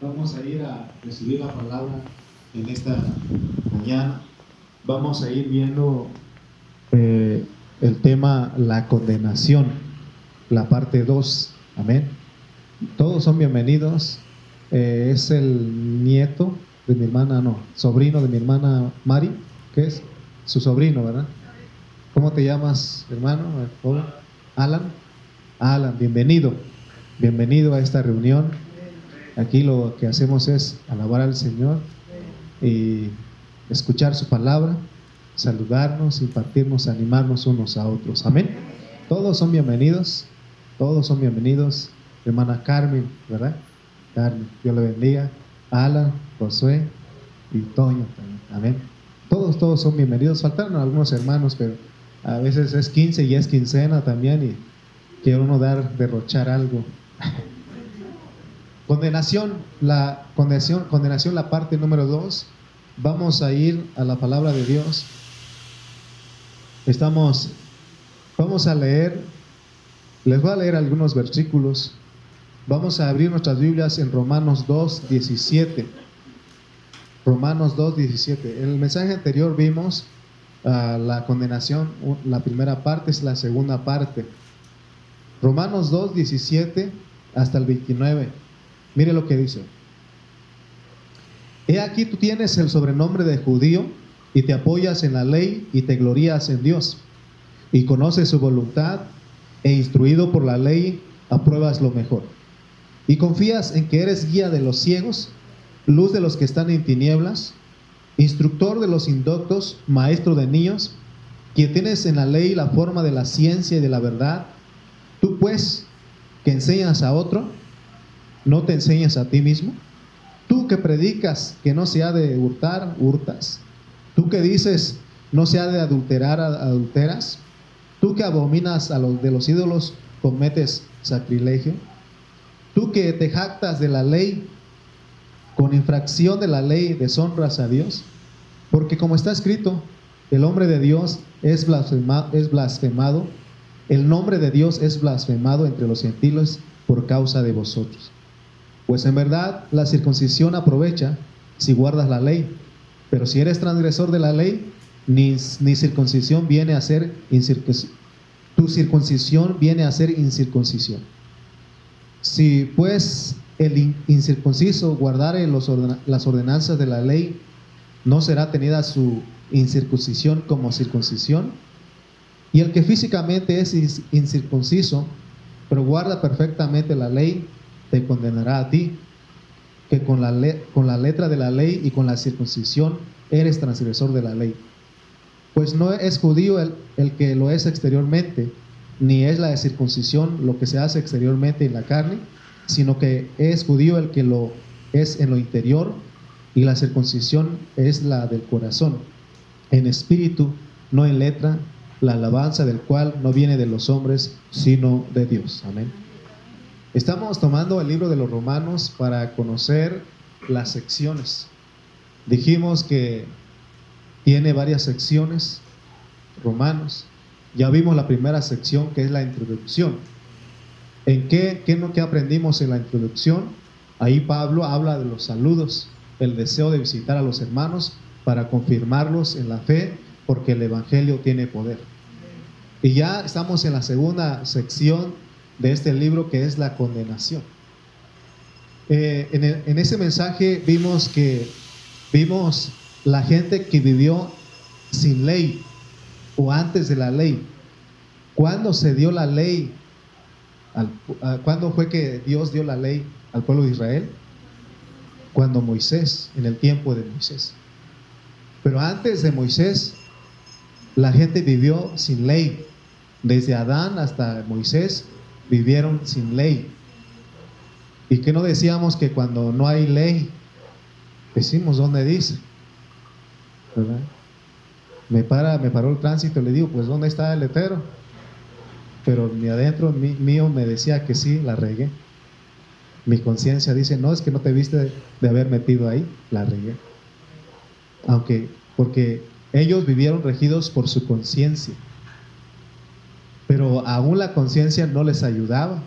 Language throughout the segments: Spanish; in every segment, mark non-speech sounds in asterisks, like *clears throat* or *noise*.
Vamos a ir a recibir la palabra en esta mañana. Vamos a ir viendo eh, el tema la condenación, la parte 2. Amén. Todos son bienvenidos. Eh, es el nieto de mi hermana, no, sobrino de mi hermana Mari, que es su sobrino, ¿verdad? ¿Cómo te llamas, hermano? Alan. Alan, bienvenido. Bienvenido a esta reunión. Aquí lo que hacemos es alabar al Señor y escuchar su palabra, saludarnos, impartirnos, animarnos unos a otros. Amén. Todos son bienvenidos, todos son bienvenidos. Hermana Carmen, ¿verdad? Carmen, Dios le bendiga. Alan, Josué y Toño también. Amén. Todos, todos son bienvenidos. Faltaron algunos hermanos, pero a veces es 15 y es quincena también y quiere uno dar, derrochar algo. *laughs* Condenación, la condenación, condenación, la parte número dos. Vamos a ir a la palabra de Dios. Estamos, vamos a leer, les voy a leer algunos versículos. Vamos a abrir nuestras Biblias en Romanos 2, 17. Romanos 2, 17. En el mensaje anterior vimos uh, la condenación, la primera parte es la segunda parte. Romanos 2, 17 hasta el 29. Mire lo que dice. He aquí tú tienes el sobrenombre de judío y te apoyas en la ley y te glorías en Dios y conoces su voluntad e instruido por la ley apruebas lo mejor. Y confías en que eres guía de los ciegos, luz de los que están en tinieblas, instructor de los indoctos, maestro de niños, que tienes en la ley la forma de la ciencia y de la verdad. Tú pues, que enseñas a otro, ¿no te enseñas a ti mismo? Tú que predicas que no se ha de hurtar, hurtas. Tú que dices no se ha de adulterar, adulteras. Tú que abominas a los de los ídolos, cometes sacrilegio. Tú que te jactas de la ley, con infracción de la ley deshonras a Dios. Porque como está escrito, el hombre de Dios es blasfemado, es blasfemado, el nombre de Dios es blasfemado entre los gentiles por causa de vosotros. Pues en verdad la circuncisión aprovecha si guardas la ley, pero si eres transgresor de la ley, ni, ni circuncisión viene a ser incircuncisión. Tu circuncisión viene a ser incircuncisión. Si pues el incircunciso guardare los las ordenanzas de la ley, no será tenida su incircuncisión como circuncisión. Y el que físicamente es incircunciso, pero guarda perfectamente la ley, te condenará a ti, que con la, con la letra de la ley y con la circuncisión eres transgresor de la ley. Pues no es judío el, el que lo es exteriormente, ni es la circuncisión lo que se hace exteriormente en la carne, sino que es judío el que lo es en lo interior, y la circuncisión es la del corazón, en espíritu, no en letra, la alabanza del cual no viene de los hombres, sino de Dios. Amén. Estamos tomando el libro de los romanos para conocer las secciones. Dijimos que tiene varias secciones, romanos. Ya vimos la primera sección que es la introducción. ¿En qué, qué, qué aprendimos en la introducción? Ahí Pablo habla de los saludos, el deseo de visitar a los hermanos para confirmarlos en la fe, porque el Evangelio tiene poder. Y ya estamos en la segunda sección de este libro que es la condenación. Eh, en, ese mensaje vimos que vimos la gente que vivió sin ley o antes de la ley. ¿Cuándo se dio la ley? ¿Cuándo fue que Dios dio la ley al pueblo de Israel? Cuando Moisés, en el tiempo de Moisés. Pero antes de Moisés, la gente vivió sin ley. Desde Adán hasta Moisés vivieron sin ley. ¿Y que no decíamos que cuando no hay ley, decimos dónde dice? Me, para, me paró el tránsito le digo, pues ¿dónde está el letrero? Pero mi adentro mío me decía que sí, la regué. Mi conciencia dice, no, es que no te viste de haber metido ahí, la regué. Aunque, porque ellos vivieron regidos por su conciencia pero aún la conciencia no les ayudaba.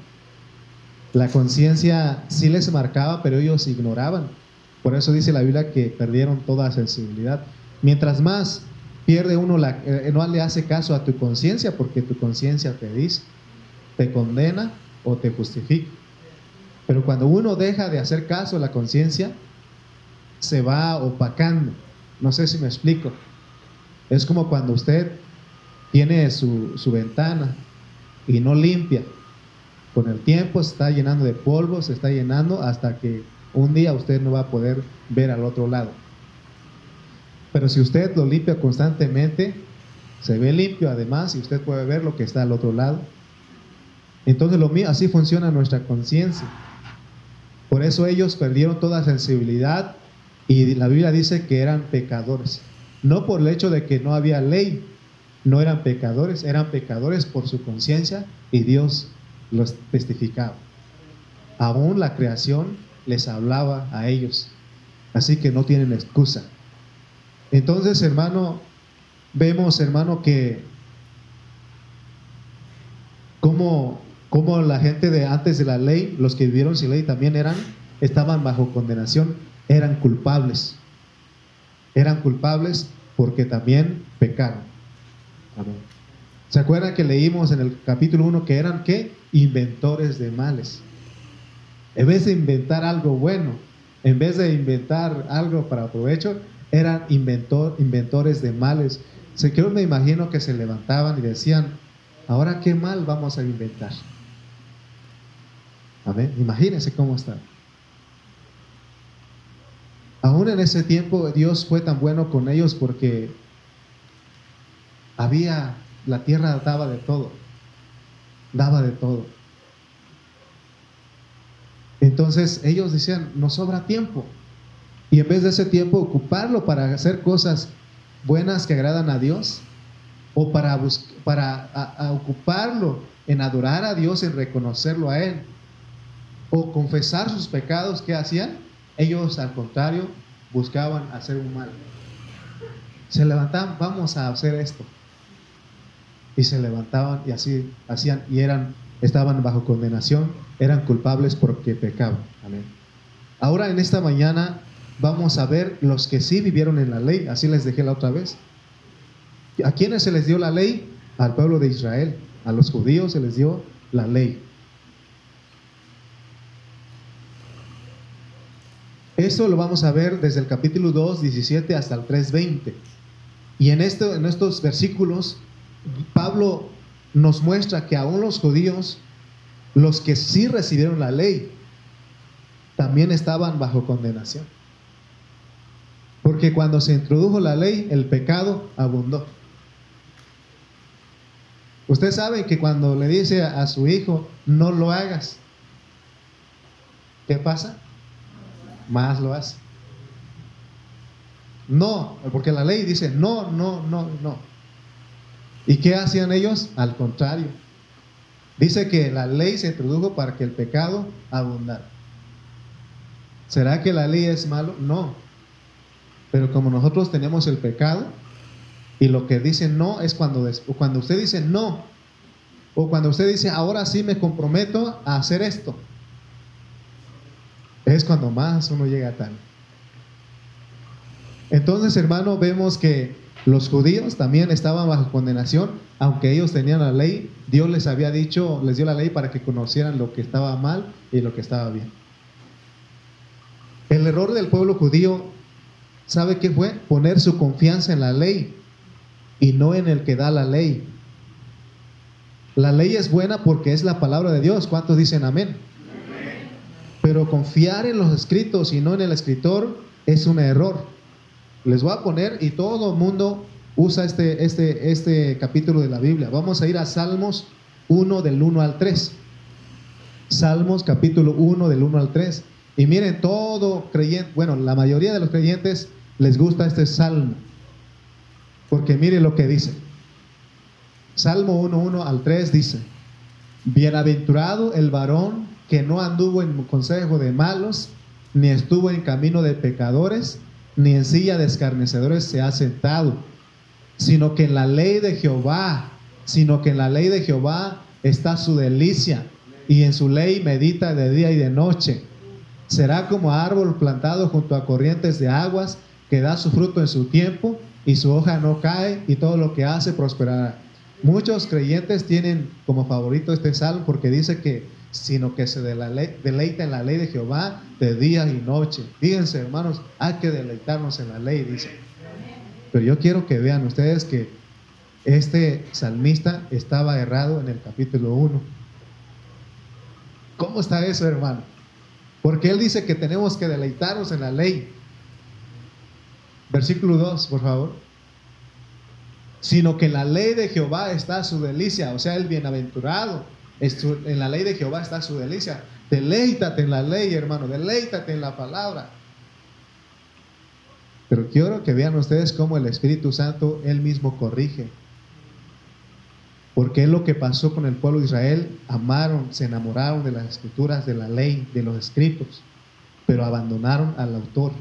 La conciencia sí les marcaba, pero ellos ignoraban. Por eso dice la Biblia que perdieron toda sensibilidad. Mientras más pierde uno, la, eh, no le hace caso a tu conciencia, porque tu conciencia te dice, te condena o te justifica. Pero cuando uno deja de hacer caso a la conciencia, se va opacando. No sé si me explico. Es como cuando usted tiene su, su ventana y no limpia. Con el tiempo se está llenando de polvo, se está llenando hasta que un día usted no va a poder ver al otro lado. Pero si usted lo limpia constantemente, se ve limpio además y usted puede ver lo que está al otro lado. Entonces lo mío, así funciona nuestra conciencia. Por eso ellos perdieron toda sensibilidad y la Biblia dice que eran pecadores. No por el hecho de que no había ley, no eran pecadores, eran pecadores por su conciencia y Dios los testificaba. Aún la creación les hablaba a ellos. Así que no tienen excusa. Entonces, hermano, vemos, hermano, que como, como la gente de antes de la ley, los que vivieron sin ley también eran, estaban bajo condenación, eran culpables. Eran culpables porque también pecaron. ¿Se acuerdan que leímos en el capítulo 1 que eran qué? Inventores de males. En vez de inventar algo bueno, en vez de inventar algo para provecho, eran inventor, inventores de males. Se yo me imagino que se levantaban y decían, ahora qué mal vamos a inventar. Amén. Imagínense cómo está. Aún en ese tiempo Dios fue tan bueno con ellos porque había, la tierra daba de todo, daba de todo. Entonces ellos decían, nos sobra tiempo. Y en vez de ese tiempo ocuparlo para hacer cosas buenas que agradan a Dios, o para, para ocuparlo en adorar a Dios, en reconocerlo a Él, o confesar sus pecados, ¿qué hacían? Ellos al contrario buscaban hacer un mal. Se levantaban, vamos a hacer esto. Y se levantaban y así hacían y eran estaban bajo condenación, eran culpables porque pecaban. Amén. Ahora en esta mañana vamos a ver los que sí vivieron en la ley, así les dejé la otra vez. ¿A quiénes se les dio la ley? Al pueblo de Israel, a los judíos se les dio la ley. Eso lo vamos a ver desde el capítulo 2, 17 hasta el 3, 20. Y en, esto, en estos versículos, Pablo nos muestra que aún los judíos, los que sí recibieron la ley, también estaban bajo condenación. Porque cuando se introdujo la ley, el pecado abundó. Usted sabe que cuando le dice a, su hijo, no lo hagas, ¿qué pasa? Más lo hace. No, porque la ley dice, no, no, no, no. ¿Y qué hacían ellos? Al contrario. Dice que la ley se introdujo para que el pecado abundara. ¿Será que la ley es malo? No. Pero como nosotros tenemos el pecado, y lo que dice no es cuando, cuando usted dice no, o cuando usted dice ahora sí me comprometo a hacer esto, es cuando más uno llega a tal. Entonces, hermano, vemos que los judíos también estaban bajo condenación, aunque ellos tenían la ley, Dios les había dicho, les dio la ley para que conocieran lo que estaba mal y lo que estaba bien. El error del pueblo judío, ¿sabe qué fue? Poner su confianza en la ley y no en el que da la ley. La ley es buena porque es la palabra de Dios. ¿Cuántos dicen amén? Pero confiar en los escritos y no en el escritor es un error. Les voy a poner, y todo el mundo usa este, este, este capítulo de la Biblia. Vamos a ir a Salmos 1 del 1 al 3. Salmos capítulo 1 del 1 al 3. Y miren, todo creyente, bueno, la mayoría de los creyentes les gusta este salmo. Porque miren lo que dice. Salmo 1, 1 al 3 dice, Bienaventurado el varón que no anduvo en consejo de malos, ni estuvo en camino de pecadores, ni en silla de escarnecedores se ha sentado, sino que en la ley de Jehová, sino que en la ley de Jehová está su delicia, y en su ley medita de día y de noche. Será como árbol plantado junto a corrientes de aguas, que da su fruto en su tiempo y su hoja no cae y todo lo que hace prosperará. Muchos creyentes tienen como favorito este salmo porque dice que sino que se deleita en la ley de Jehová de día y noche. Fíjense, hermanos, hay que deleitarnos en la ley, dice. Pero yo quiero que vean ustedes que este salmista estaba errado en el capítulo 1. ¿Cómo está eso, hermano? Porque él dice que tenemos que deleitarnos en la ley. Versículo 2, por favor. Sino que en la ley de Jehová está su delicia, o sea, el bienaventurado en la ley de Jehová está su delicia. Deleítate en la ley, hermano. Deleítate en la palabra. Pero quiero que vean ustedes cómo el Espíritu Santo él mismo corrige. Porque es lo que pasó con el pueblo de Israel. Amaron, se enamoraron de las escrituras, de la ley, de los escritos, pero abandonaron al autor.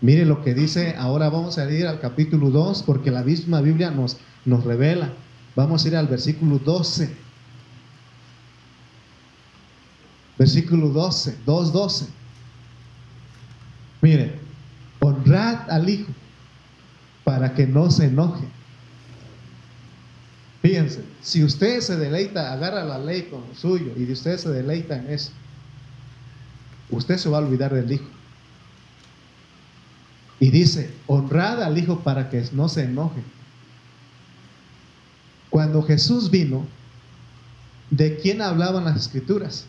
Mire lo que dice, ahora vamos a ir al capítulo 2, porque la misma Biblia nos, nos revela. Vamos a ir al versículo 12. Versículo 12, 2.12. Mire, honrad al Hijo para que no se enoje. Fíjense, si usted se deleita, agarra la ley como suyo y usted se deleita en eso, usted se va a olvidar del Hijo. Y dice, honrad al Hijo para que no se enoje. Cuando Jesús vino, ¿de quién hablaban las escrituras?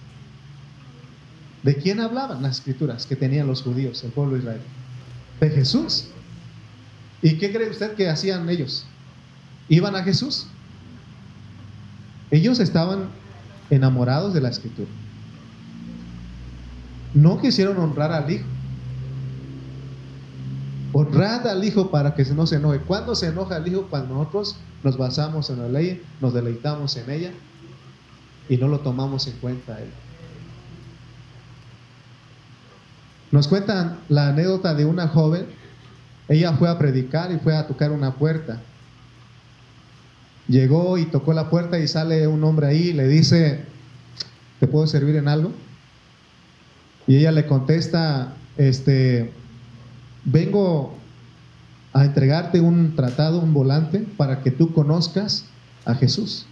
¿De quién hablaban las escrituras que tenían los judíos, el pueblo de Israel? De Jesús. ¿Y qué cree usted que hacían ellos? ¿Iban a Jesús? Ellos estaban enamorados de la escritura. No quisieron honrar al Hijo. Honrad al Hijo para que no se enoje. ¿Cuándo se enoja el Hijo? Cuando nosotros nos basamos en la ley, nos deleitamos en ella y no lo tomamos en cuenta Él. Nos cuentan la anécdota de una joven. Ella fue a predicar y fue a tocar una puerta. Llegó y tocó la puerta y sale un hombre ahí y le dice, ¿te puedo servir en algo? Y ella le contesta, este, vengo a entregarte un tratado, un volante, para que tú conozcas a Jesús.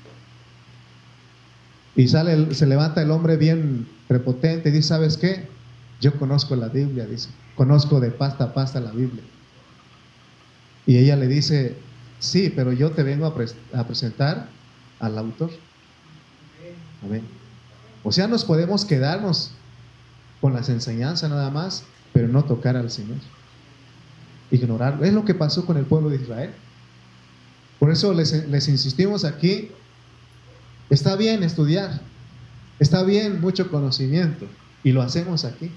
Y sale, se levanta el hombre bien prepotente y dice, ¿sabes qué? Yo conozco la Biblia, dice. Conozco de pasta a pasta la Biblia. Y ella le dice, sí, pero yo te vengo a, presentar al autor. Amén. O sea, nos podemos quedarnos con las enseñanzas nada más, pero no tocar al Señor. Ignorarlo. Es lo que pasó con el pueblo de Israel. Por eso les, les insistimos aquí, está bien estudiar, está bien mucho conocimiento, y lo hacemos aquí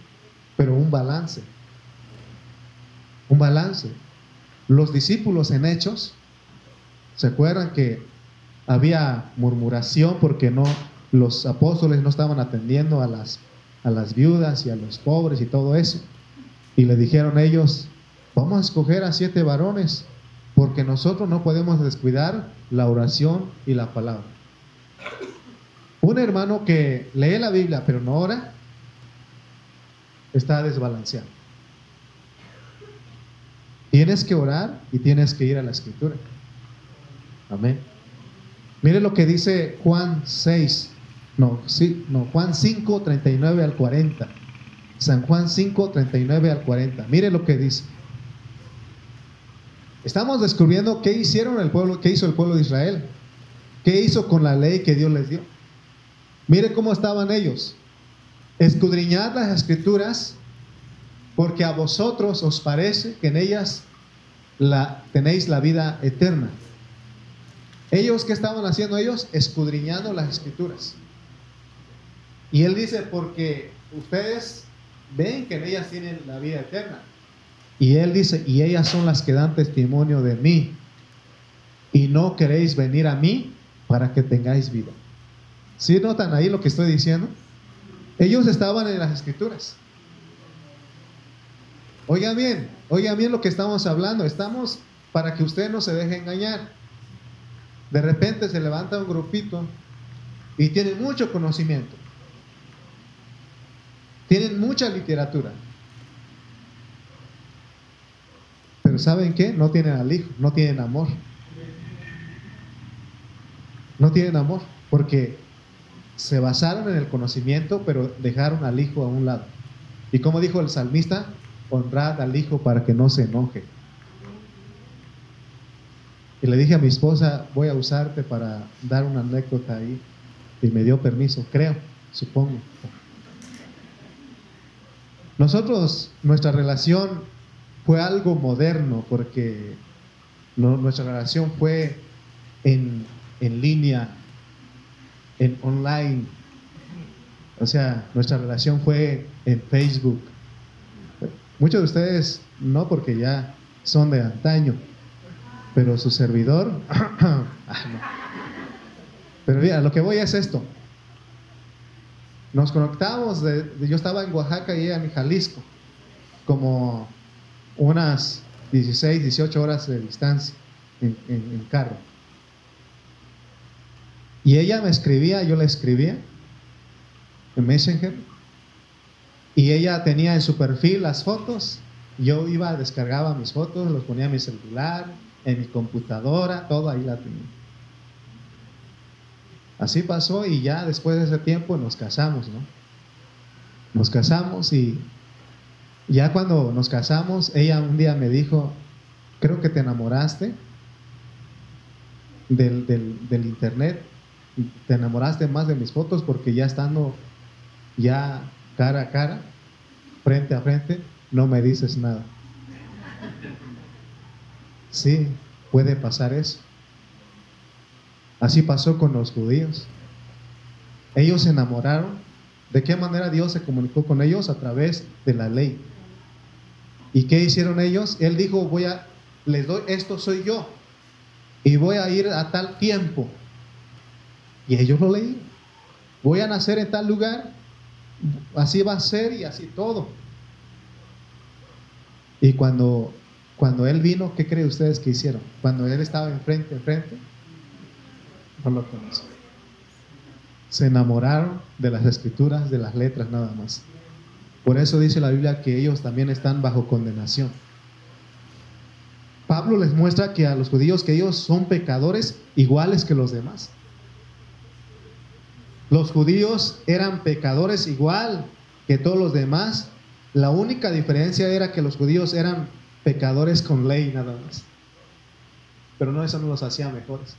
pero un balance. Un balance. Los discípulos en Hechos, ¿se acuerdan que había murmuración porque no los apóstoles no estaban atendiendo a las, a las viudas y a los pobres y todo eso? Y le dijeron ellos, vamos a escoger a siete varones porque nosotros no podemos descuidar la oración y la palabra. Un hermano que lee la Biblia pero no ora, está desbalanceado. Tienes que orar y tienes que ir a la escritura. Amén. Mire lo que dice Juan 6, no, sí, no, Juan 5, 39 al 40. San Juan 5, 39 al 40. Mire lo que dice. Estamos descubriendo qué hicieron el pueblo, qué hizo el pueblo de Israel. ¿Qué hizo con la ley que Dios les dio? Mire cómo estaban ellos. Escudriñad las escrituras, porque a vosotros os parece que en ellas la, tenéis la vida eterna. Ellos, ¿qué estaban haciendo ellos? Escudriñando las escrituras. Y él dice, porque ustedes ven que en ellas tienen la vida eterna. Y él dice, y ellas son las que dan testimonio de mí. Y no queréis venir a mí para que tengáis vida. ¿Sí notan ahí lo que estoy diciendo? Ellos estaban en las escrituras. Oigan bien, oigan bien lo que estamos hablando. Estamos para que usted no se deje engañar. De repente se levanta un grupito y tienen mucho conocimiento. Tienen mucha literatura. Pero ¿saben qué? No tienen al hijo, no tienen amor. No tienen amor porque se basaron en el conocimiento, pero dejaron al hijo a un lado. Y como dijo el salmista, honrad al hijo para que no se enoje. Y le dije a mi esposa, voy a usarte para dar una anécdota ahí. Y me dio permiso, creo, supongo. Nosotros, nuestra relación fue algo moderno porque nuestra relación fue en, en línea, en online. O sea, nuestra relación fue en Facebook. Muchos de ustedes no porque ya son de antaño, pero su servidor, *clears throat* ah, pero mira, lo que voy es esto. Nos conectamos, de, yo estaba en Oaxaca y ella en Jalisco, como unas 16, 18 horas de distancia en, en carro. Y ella me escribía, yo le escribía en Messenger. Y ella tenía en su perfil las fotos. Yo iba, descargaba mis fotos, los ponía en mi celular, en mi computadora, todo ahí la tenía. Así pasó y ya después de ese tiempo nos casamos, ¿no? Nos casamos y ya cuando nos casamos, ella un día me dijo, creo que te enamoraste del, del internet, te enamoraste más de mis fotos porque ya estando ya cara a cara, frente a frente, no me dices nada. Sí, puede pasar eso. Así pasó con los judíos. Ellos se enamoraron. ¿De qué manera Dios se comunicó con ellos? A través de la ley. ¿Y qué hicieron ellos? Él dijo, voy a, les doy, esto soy yo. Y voy a ir a tal tiempo. Y ellos lo leí Voy a nacer en tal lugar. Así va a ser y así todo. Y cuando cuando Él vino, ¿qué creen ustedes que hicieron? Cuando Él estaba enfrente, enfrente, no lo conocen. Se enamoraron de las escrituras, de las letras nada más. Por eso dice la Biblia que ellos también están bajo condenación. Pablo les muestra que a los judíos que ellos son pecadores iguales que los demás. Los judíos eran pecadores igual que todos los demás. La única diferencia era que los judíos eran pecadores con ley nada más. Pero no, eso no los hacía mejores.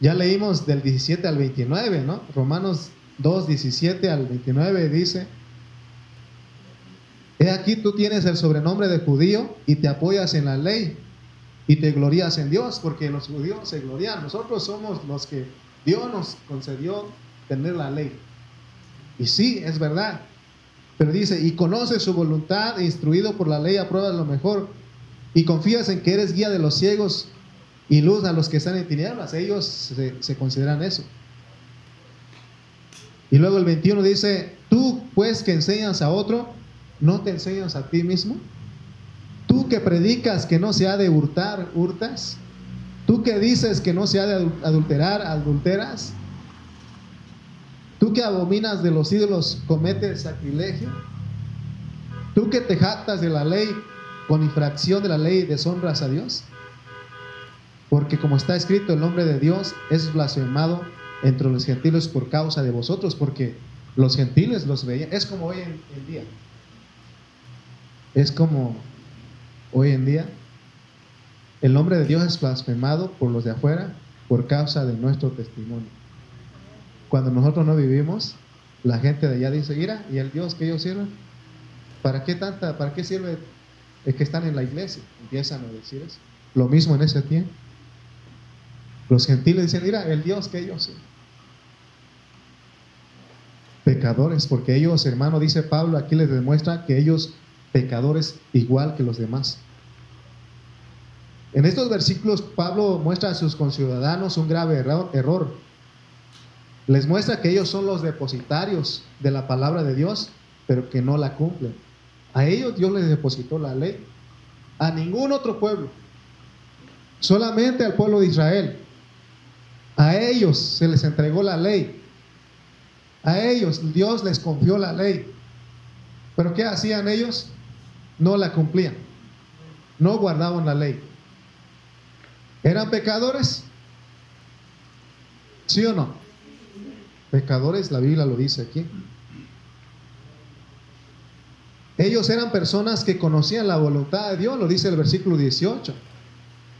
Ya leímos del 17 al 29, ¿no? Romanos 2, 17 al 29 dice, He aquí tú tienes el sobrenombre de judío y te apoyas en la ley y te glorías en Dios, porque los judíos se glorian. Nosotros somos los que Dios nos concedió tener la ley. Y sí, es verdad, pero dice, y conoces su voluntad, instruido por la ley, apruebas lo mejor. Y confías en que eres guía de los ciegos y luz a los que están en tinieblas. Ellos se, se consideran eso. Y luego el 21 dice, tú pues que enseñas a otro, ¿no te enseñas a ti mismo? Tú que predicas que no se ha de hurtar, hurtas. Tú que dices que no se ha de adulterar, adulteras. Tú que abominas de los ídolos, cometes sacrilegio. Tú que te jactas de la ley, con infracción de la ley, deshonras a Dios. Porque como está escrito, el nombre de Dios es blasfemado entre los gentiles por causa de vosotros, porque los gentiles los veían. Es como hoy en, día. Es como hoy en día. El nombre de Dios es blasfemado por los de afuera por causa de nuestro testimonio. Cuando nosotros no vivimos, la gente de allá dice, mira, ¿y el Dios que ellos sirven? ¿Para qué tanta, para qué sirve el que están en la iglesia? Empiezan a decir eso. Lo mismo en ese tiempo. Los gentiles dicen, mira, el Dios que ellos sirven. Pecadores, porque ellos, hermano, dice Pablo, aquí les demuestra que ellos pecadores igual que los demás. En estos versículos Pablo muestra a sus conciudadanos un grave error les muestra que ellos son los depositarios de la palabra de Dios, pero que no la cumplen. A ellos Dios les depositó la ley. A ningún otro pueblo. Solamente al pueblo de Israel. A ellos se les entregó la ley. A ellos Dios les confió la ley. Pero ¿qué hacían ellos? No la cumplían. No guardaban la ley. ¿Eran pecadores? ¿Sí o no? Pecadores, la Biblia lo dice aquí. Ellos eran personas que conocían la voluntad de Dios, lo dice el versículo 18.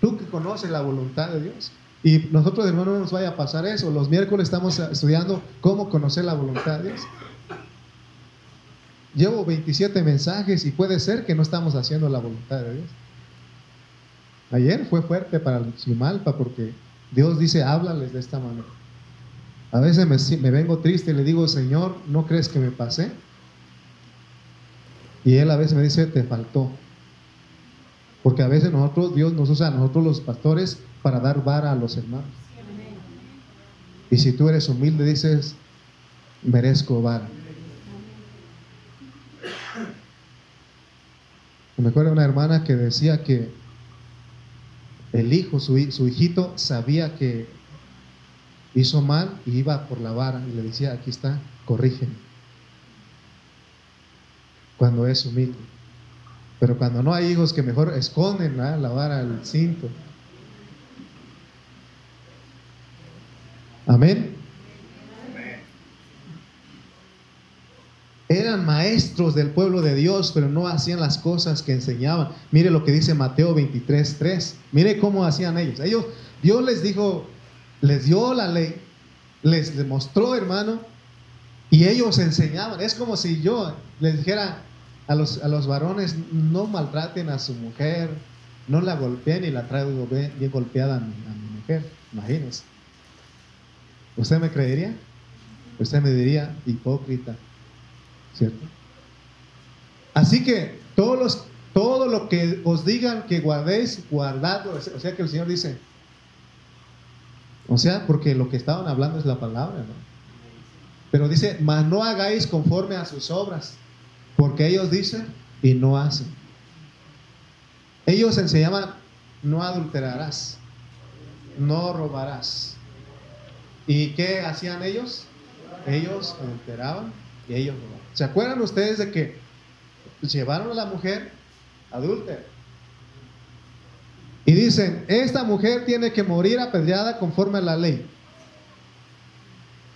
Tú que conoces la voluntad de Dios. Y nosotros, hermanos, no nos vaya a pasar eso. Los miércoles estamos estudiando cómo conocer la voluntad de Dios. Llevo 27 mensajes y puede ser que no estamos haciendo la voluntad de Dios. Ayer fue fuerte para el Chimalpa porque Dios dice, háblales de esta manera. A veces me, me vengo triste y le digo, Señor, ¿no crees que me pasé? Y Él a veces me dice, te faltó. Porque a veces nosotros, Dios nos usa a nosotros los pastores para dar vara a los hermanos. Y si tú eres humilde, dices, merezco vara. Me acuerdo de una hermana que decía que el hijo, su, su hijito, sabía que hizo mal y iba por la vara y le decía, aquí está, corrígeme. Cuando es humilde. Pero cuando no hay hijos que mejor esconden la vara al cinto. Amén. Maestros del pueblo de Dios, pero no hacían las cosas que enseñaban. Mire lo que dice Mateo 23, 3. Mire cómo hacían ellos. Ellos, Dios les dijo, les dio la ley, les demostró, hermano, y ellos enseñaban. Es como si yo les dijera a los, a los varones, no maltraten a su mujer, no la golpeen y la traigo bien, golpeada a mi, a mi mujer. Imagínense. ¿Usted me creería? Usted me diría hipócrita. ¿Cierto? Así que todos los, todo lo que os digan que guardéis, guardadlo. O sea que el Señor dice, o sea, porque lo que estaban hablando es la palabra. Pero dice, mas no hagáis conforme a sus obras, porque ellos dicen y no hacen. Ellos enseñaban, no adulterarás, no robarás. ¿Y qué hacían ellos? Ellos adulteraban y ellos robaban. ¿Se acuerdan ustedes de que llevaron a la mujer adúltera? Y dicen, esta mujer tiene que morir apedreada conforme a la ley.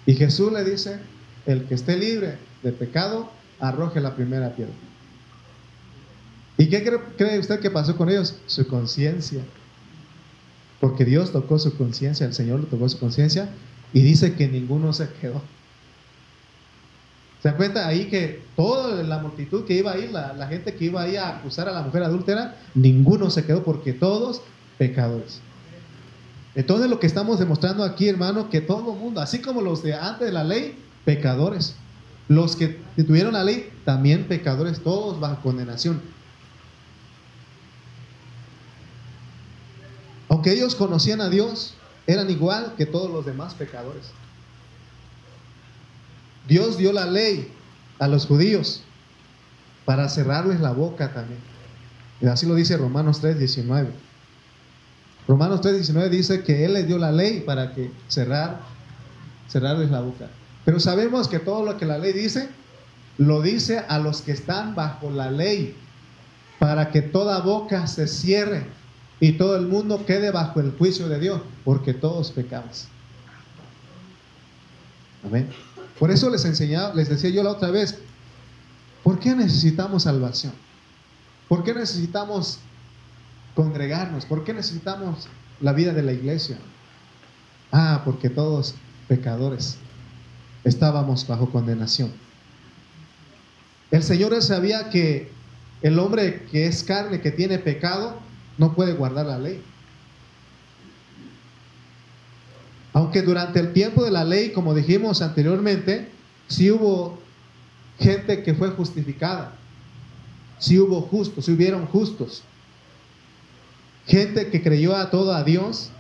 Y Jesús le dice, el que esté libre de pecado, arroje la primera piedra. ¿Y qué cree usted que pasó con ellos? Su conciencia. Porque Dios tocó su conciencia, el Señor le tocó su conciencia y dice que ninguno se quedó. ¿Se cuenta ahí que toda la multitud que iba ahí, la, la, gente que iba ahí a acusar a la mujer adúltera, ninguno se quedó porque todos pecadores. Entonces lo que estamos demostrando aquí, hermano, que todo el mundo, así como los de antes de la ley, pecadores. Los que tuvieron la ley, también pecadores, todos bajo condenación. Aunque ellos conocían a Dios, eran igual que todos los demás pecadores. Dios dio la ley a los judíos para cerrarles la boca también. Y así lo dice Romanos 3:19. Romanos 3:19 dice que Él les dio la ley para que cerrar, cerrarles la boca. Pero sabemos que todo lo que la ley dice, lo dice a los que están bajo la ley, para que toda boca se cierre y todo el mundo quede bajo el juicio de Dios, porque todos pecamos. Amén. Por eso les enseñaba, les decía yo la otra vez, ¿por qué necesitamos salvación? ¿Por qué necesitamos congregarnos? ¿Por qué necesitamos la vida de la iglesia? Ah, porque todos pecadores estábamos bajo condenación. El Señor sabía que el hombre que es carne, que tiene pecado, no puede guardar la ley. Aunque durante el tiempo de la ley, como dijimos anteriormente, sí hubo gente que fue justificada, sí hubo justos, sí hubieron justos, gente que creyó a todo a Dios.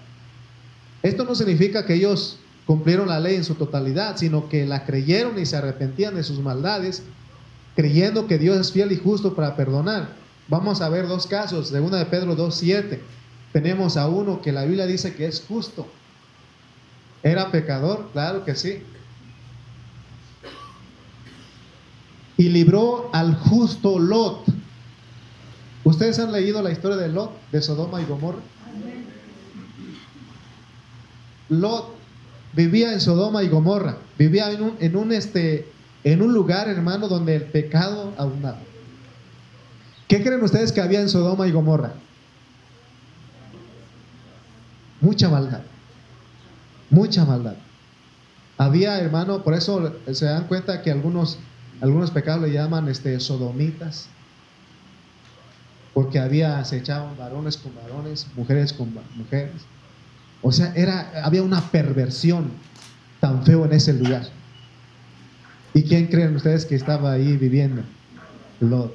Esto no significa que ellos cumplieron la ley en su totalidad, sino que la creyeron y se arrepentían de sus maldades, creyendo que Dios es fiel y justo para perdonar. Vamos a ver dos casos, de una de Pedro 2.7. Tenemos a uno que la Biblia dice que es justo ¿Era pecador? Claro que sí. Y libró al justo Lot. ¿Ustedes han leído la historia de Lot, de Sodoma y Gomorra? Lot vivía en Sodoma y Gomorra, vivía en un, en un, este, en un lugar, hermano, donde el pecado abundaba. ¿Qué creen ustedes que había en Sodoma y Gomorra? Mucha maldad. Mucha maldad. Había, hermano, por eso se dan cuenta que algunos, algunos pecados le llaman este, sodomitas. Porque había, se echaban varones con varones, mujeres con mujeres. O sea, era, había una perversión tan feo en ese lugar. ¿Y quién creen ustedes que estaba ahí viviendo? Lot.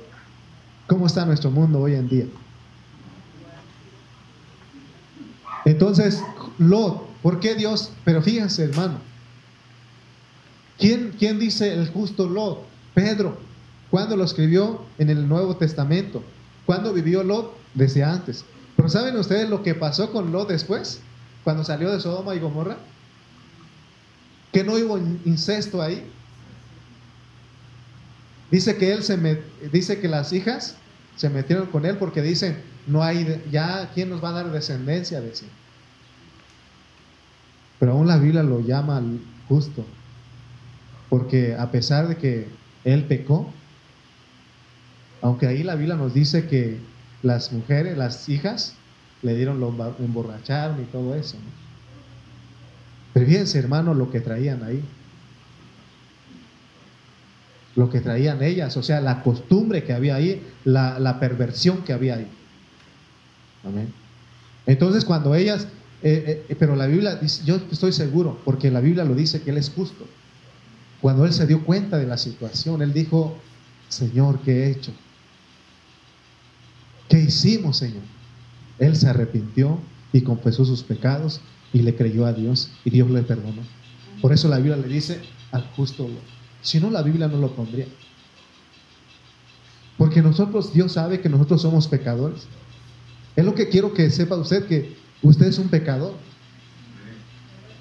¿Cómo está nuestro mundo hoy en día? Entonces, Lot, ¿por qué Dios? Pero fíjense, hermano. ¿Quién, quién dice el justo Lot? Pedro. ¿Cuándo lo escribió? En el Nuevo Testamento. ¿Cuándo vivió Lot? Desde antes. Pero ¿saben ustedes lo que pasó con Lot después? Cuando salió de Sodoma y Gomorra. Que no hubo incesto ahí. Dice que él se me, dice que las hijas se metieron con él porque dicen, no hay ya quién nos va a dar descendencia de sí. Pero aún la Biblia lo llama justo. Porque a pesar de que él pecó, aunque ahí la Biblia nos dice que las mujeres, las hijas, le dieron, lo emborracharon y todo eso. Pero fíjense, hermano, lo que traían ahí lo que traían ellas, o sea, la costumbre que había ahí, la, perversión que había ahí. Amén. Entonces cuando ellas, eh, eh, pero la Biblia dice, yo estoy seguro, porque la Biblia lo dice que Él es justo. Cuando Él se dio cuenta de la situación, Él dijo, Señor, ¿qué he hecho? ¿Qué hicimos, Señor? Él se arrepintió y confesó sus pecados y le creyó a Dios y Dios le perdonó. Por eso la Biblia le dice al justo si no, la Biblia no lo pondría. Porque nosotros, Dios sabe que nosotros somos pecadores. Es lo que quiero que sepa usted, que usted es un pecador.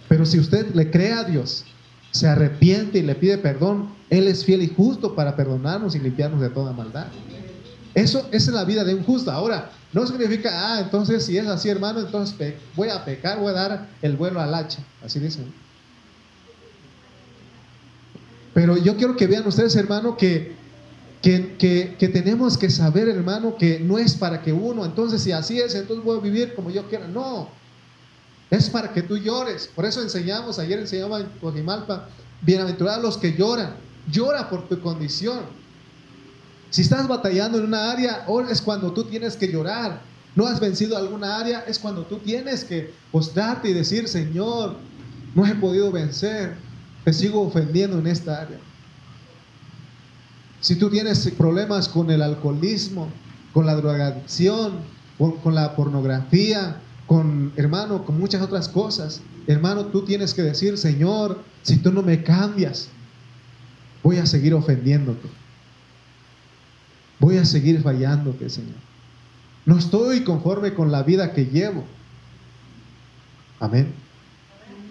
Pero si usted le cree a Dios, se arrepiente y le pide perdón, Él es fiel y justo para perdonarnos y limpiarnos de toda maldad. Eso, esa es la vida de un justo. Ahora, no significa, ah, entonces si es así, hermano, entonces voy a pecar, voy a dar el vuelo al hacha. Así dicen. Pero yo quiero que vean ustedes, hermano, que, que, tenemos que saber, hermano, que no es para que uno, entonces si así es, entonces voy a vivir como yo quiera. No, es para que tú llores. Por eso enseñamos, ayer enseñaba en Cojimalpa, bienaventurados los que lloran. Llora por tu condición. Si estás batallando en una área, hoy es cuando tú tienes que llorar. No has vencido alguna área, es cuando tú tienes que postrarte y decir, Señor, no he podido vencer te sigo ofendiendo en esta área. Si tú tienes problemas con el alcoholismo, con la drogadicción, con, la pornografía, con, hermano, con muchas otras cosas, hermano, tú tienes que decir, Señor, si tú no me cambias, voy a seguir ofendiéndote. Voy a seguir fallándote, Señor. No estoy conforme con la vida que llevo. Amén.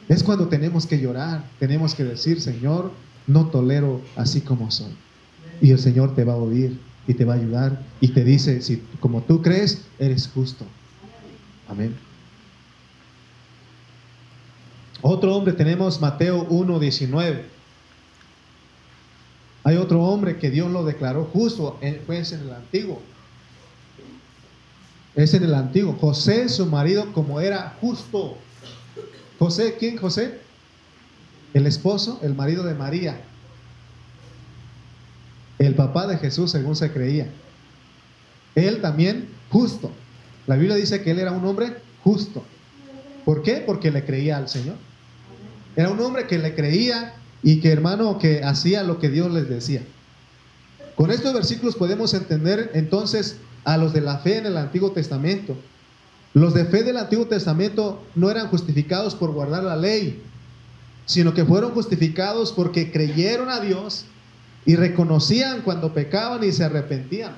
Es cuando tenemos que llorar, tenemos que decir, Señor, no tolero así como soy. Y el Señor te va a oír y te va a ayudar y te dice, si como tú crees, eres justo. Amén. Otro hombre tenemos Mateo 1:19. Hay otro hombre que Dios lo declaró justo, pues en el antiguo. Es en el antiguo. José, su marido, como era justo, José, ¿quién José? El esposo, el marido de María. El papá de Jesús, según se creía. Él también justo. La Biblia dice que él era un hombre justo. ¿Por qué? Porque le creía al Señor. Era un hombre que le creía y que hermano que hacía lo que Dios les decía. Con estos versículos podemos entender entonces a los de la fe en el Antiguo Testamento los de fe del Antiguo Testamento no eran justificados por guardar la ley, sino que fueron justificados porque creyeron a Dios y reconocían cuando pecaban y se arrepentían.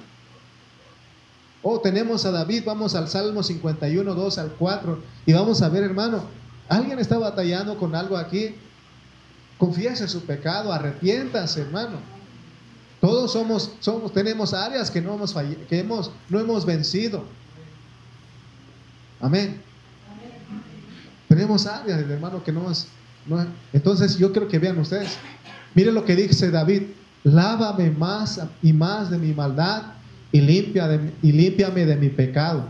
Oh, tenemos a David, vamos al Salmo 51, 2 al 4, y vamos a ver, hermano, ¿Alguien está batallando con algo aquí? Confiese su pecado, arrepiéntase, hermano. Todos somos, somos, tenemos áreas que no hemos, que hemos, no hemos vencido. Amén. Tenemos áreas, hermano, que no es, Entonces yo quiero que vean ustedes. Miren lo que dice David. Lávame más y más de mi maldad y, limpia de, y límpiame de mi pecado.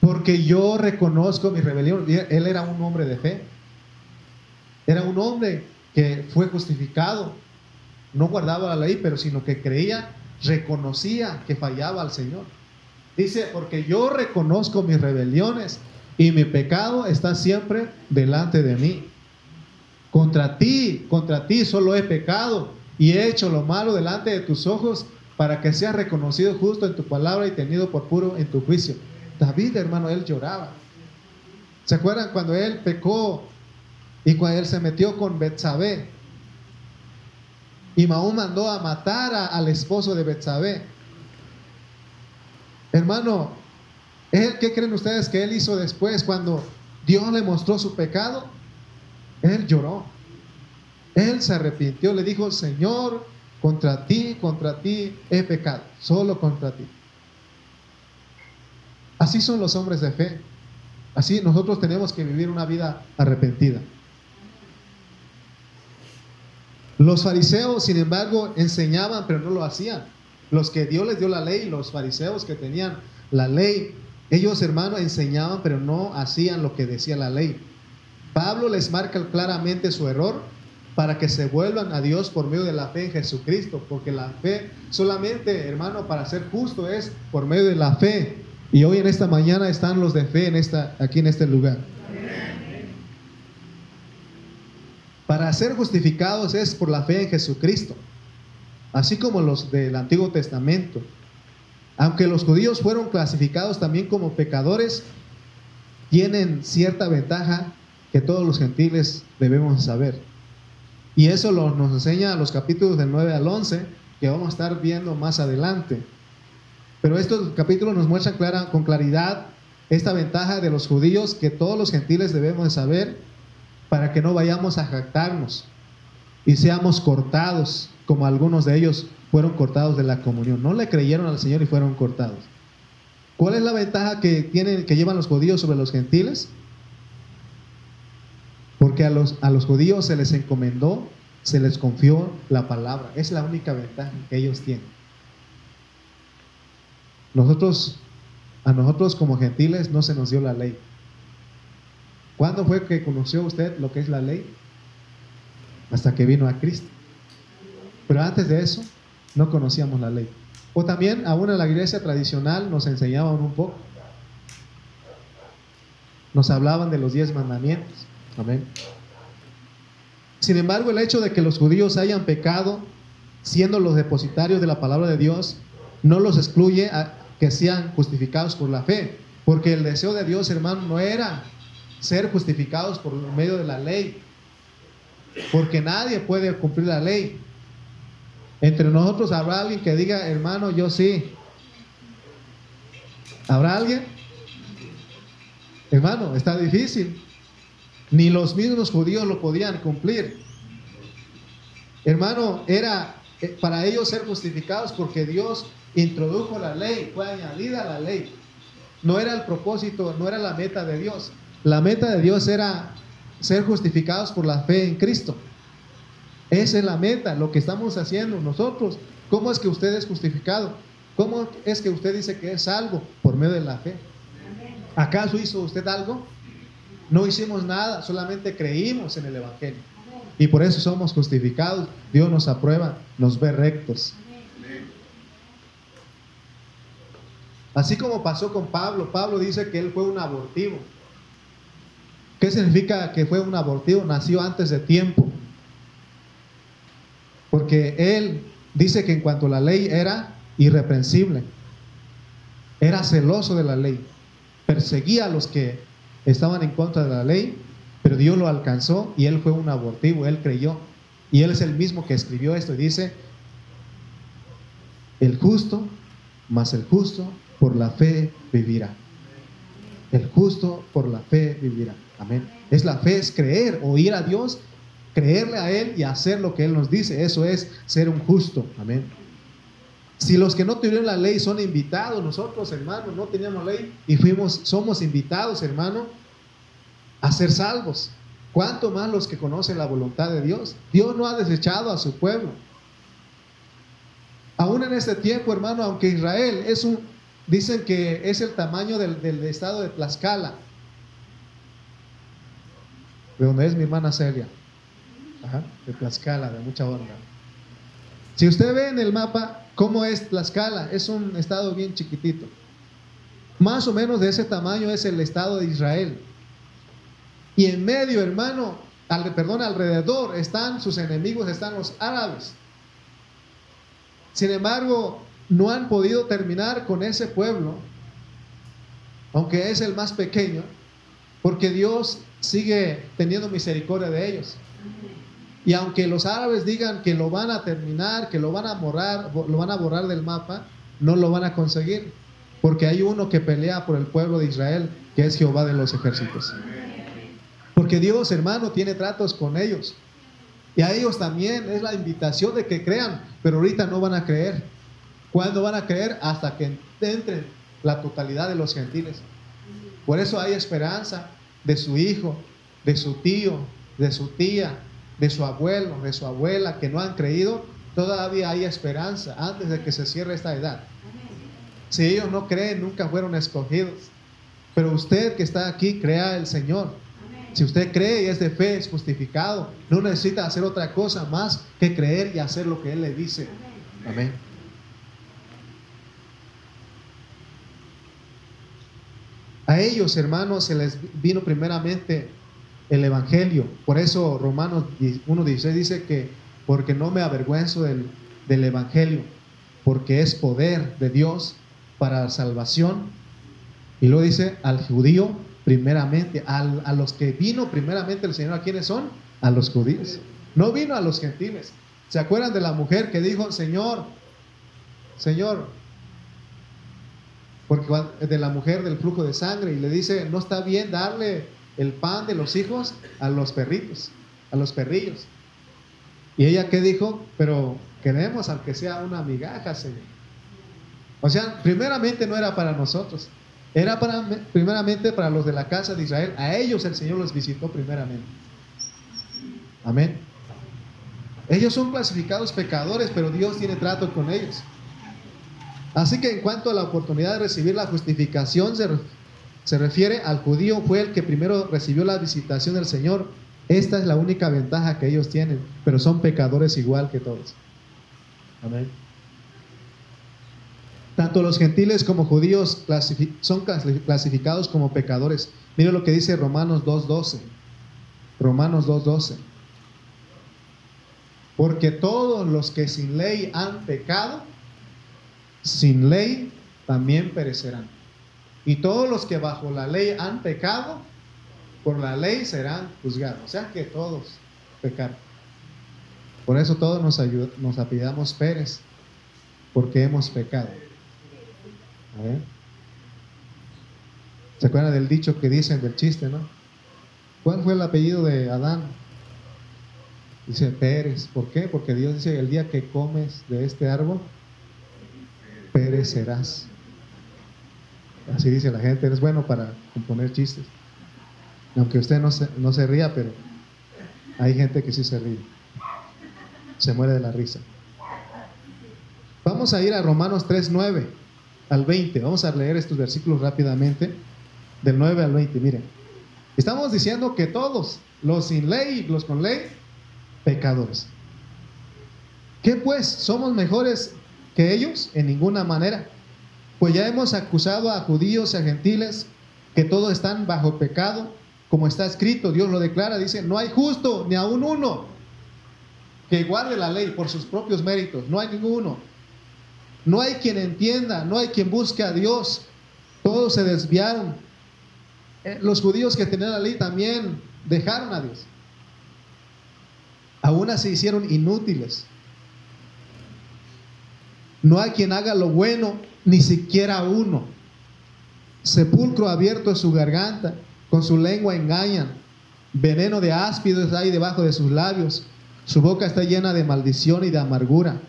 Porque yo reconozco mi rebelión. Él era un hombre de fe. Era un hombre que fue justificado. No guardaba la ley, pero sino que creía, reconocía que fallaba al Señor. Dice, porque yo reconozco mis rebeliones y mi pecado está siempre delante de mí. Contra ti, contra ti solo he pecado y he hecho lo malo delante de tus ojos para que seas reconocido justo en tu palabra y tenido por puro en tu juicio. David, hermano, él lloraba. ¿Se acuerdan cuando él pecó y cuando él se metió con Betsabé? Y Mahón mandó a matar al esposo de Betsabé. Hermano, ¿qué creen ustedes que él hizo después cuando Dios le mostró su pecado? Él lloró. Él se arrepintió, le dijo, Señor, contra ti, contra ti he pecado, solo contra ti. Así son los hombres de fe. Así nosotros tenemos que vivir una vida arrepentida. Los fariseos, sin embargo, enseñaban, pero no lo hacían. Los que Dios les dio la ley, los fariseos que tenían la ley, ellos, hermanos, enseñaban, pero no hacían lo que decía la ley. Pablo les marca claramente su error para que se vuelvan a Dios por medio de la fe en Jesucristo, porque la fe solamente, hermano, para ser justo es por medio de la fe. Y hoy en esta mañana están los de fe en esta, aquí en este lugar. Para ser justificados es por la fe en Jesucristo así como los del Antiguo Testamento. Aunque los judíos fueron clasificados también como pecadores, tienen cierta ventaja que todos los gentiles debemos saber. Y eso lo, nos enseña los capítulos del 9 al 11, que vamos a estar viendo más adelante. Pero estos capítulos nos muestran con claridad esta ventaja de los judíos que todos los gentiles debemos saber para que no vayamos a jactarnos y seamos cortados como algunos de ellos fueron cortados de la comunión. No le creyeron al Señor y fueron cortados. ¿Cuál es la ventaja que tienen, que llevan los judíos sobre los gentiles? Porque a los, a los judíos se les encomendó, se les confió la palabra. Es la única ventaja que ellos tienen. Nosotros, a nosotros como gentiles no se nos dio la ley. ¿Cuándo fue que conoció usted lo que es la ley? Hasta que vino a Cristo. Pero antes de eso, no conocíamos la ley. O también, aún en la iglesia tradicional, nos enseñaban un poco. Nos hablaban de los diez mandamientos. Amén. Sin embargo, el hecho de que los judíos hayan pecado, siendo los depositarios de la palabra de Dios, no los excluye a que sean justificados por la fe. Porque el deseo de Dios, hermano, no era ser justificados por medio de la ley. Porque nadie puede cumplir la ley. Entre nosotros habrá alguien que diga, hermano, yo sí. ¿Habrá alguien? Hermano, está difícil. Ni los mismos judíos lo podían cumplir. Hermano, era eh, para ellos ser justificados porque Dios introdujo la ley, fue añadida la ley. No era el propósito, no era la meta de Dios. La meta de Dios era ser justificados por la fe en Cristo. Esa es la meta, lo que estamos haciendo nosotros. ¿Cómo es que usted es justificado? ¿Cómo es que usted dice que es salvo? Por medio de la fe. ¿Acaso hizo usted algo? No hicimos nada, solamente creímos en el Evangelio. Y por eso somos justificados. Dios nos aprueba, nos ve rectos. Así como pasó con Pablo, Pablo dice que él fue un abortivo. ¿Qué significa que fue un abortivo? Nació antes de tiempo. Porque él dice que en cuanto a la ley era irreprensible, era celoso de la ley, perseguía a los que estaban en contra de la ley, pero Dios lo alcanzó y él fue un abortivo, él creyó. Y él es el mismo que escribió esto y dice, el justo, más el justo, por la fe vivirá. El justo por la fe vivirá. Amén. Es la fe, es creer, oír a Dios, creerle a Él y hacer lo que Él nos dice. Eso es ser un justo. Amén. Si los que no tuvieron la ley son invitados, nosotros hermanos no teníamos ley y fuimos, somos invitados, hermano, a ser salvos. ¿Cuánto más los que conocen la voluntad de Dios? Dios no ha desechado a su pueblo. Aún en este tiempo, hermano, aunque Israel es un, dicen que es el tamaño del, estado de Tlaxcala, de donde es mi hermana Celia, de Tlaxcala, de mucha onda. Si usted ve en el mapa cómo es Tlaxcala, es un estado bien chiquitito. Más o menos de ese tamaño es el estado de Israel. Y en medio, hermano, al, perdón, alrededor están sus enemigos, están los árabes. Sin embargo, no han podido terminar con ese pueblo, aunque es el más pequeño, porque Dios sigue teniendo misericordia de ellos. Y aunque los árabes digan que lo van a terminar, que lo van a borrar, lo van a borrar del mapa, no lo van a conseguir, porque hay uno que pelea por el pueblo de Israel, que es Jehová de los ejércitos. Porque Dios, hermano, tiene tratos con ellos. Y a ellos también es la invitación de que crean, pero ahorita no van a creer. ¿Cuándo van a creer? Hasta que entren la totalidad de los gentiles. Por eso hay esperanza de su hijo, de su tío, de su tía, de su abuelo, de su abuela que no han creído. Todavía hay esperanza antes de que se cierre esta edad. Si ellos no creen, nunca fueron escogidos. Pero usted que está aquí, crea el Señor. Si usted cree y es de fe, es justificado. No necesita hacer otra cosa más que creer y hacer lo que Él le dice. Amén. A ellos, hermanos, se les vino primeramente el Evangelio. Por eso Romanos 1.16 dice que porque no me avergüenzo del, del Evangelio, porque es poder de Dios para salvación. Y luego dice al judío primeramente, a los que vino primeramente el Señor, ¿a quiénes son? A los judíos. No vino a los gentiles. ¿Se acuerdan de la mujer que dijo, Señor, Señor, porque de la mujer del flujo de sangre y le dice, no está bien darle el pan de los hijos a los perritos, a los perrillos. Y ella qué dijo, pero queremos aunque sea una migaja, Señor. O sea, primeramente no era para nosotros, era para, primeramente para los de la casa de Israel. A ellos el Señor los visitó primeramente. Amén. Ellos son clasificados pecadores, pero Dios tiene trato con ellos. Así que en cuanto a la oportunidad de recibir la justificación, se, se refiere al judío, fue el que primero recibió la visitación del Señor. Esta es la única ventaja que ellos tienen, pero son pecadores igual que todos. Amén. Tanto los gentiles como judíos son clasificados como pecadores. Mire lo que dice Romanos 2.12. Romanos 2.12. Porque todos los que sin ley han pecado, sin ley también perecerán. Y todos los que bajo la ley han pecado, por la ley serán juzgados. O sea que todos pecaron. Por eso todos nos, nos apidamos Pérez, porque hemos pecado. ¿Se acuerdan del dicho que dicen del chiste, no? ¿Cuál fue el apellido de Adán? Dice Pérez. ¿Por qué? Porque Dios dice, el día que comes de este árbol, perecerás. Así dice la gente, es bueno para componer chistes. Aunque usted no se, no se ría, pero hay gente que sí se ríe. Se muere de la risa. Vamos a ir a Romanos 3.9 al 20. Vamos a leer estos versículos rápidamente, del 9 al 20. Miren, estamos diciendo que todos, los sin ley y los con ley, pecadores. ¿Qué pues? ¿Somos mejores que ellos? En ninguna manera. Pues ya hemos acusado a judíos y a gentiles que todos están bajo pecado, como está escrito, Dios lo declara, dice, no hay justo ni aún uno que guarde la ley por sus propios méritos, no hay ninguno. No hay quien entienda, no hay quien busque a Dios. Todos se desviaron. Eh, los judíos que tenían la ley también dejaron a Dios. Aún se hicieron inútiles. No hay quien haga lo bueno, ni siquiera uno. Sepulcro abierto es su garganta, con su lengua engañan, veneno de áspidos hay debajo de sus labios, su boca está llena de maldición y de amargura,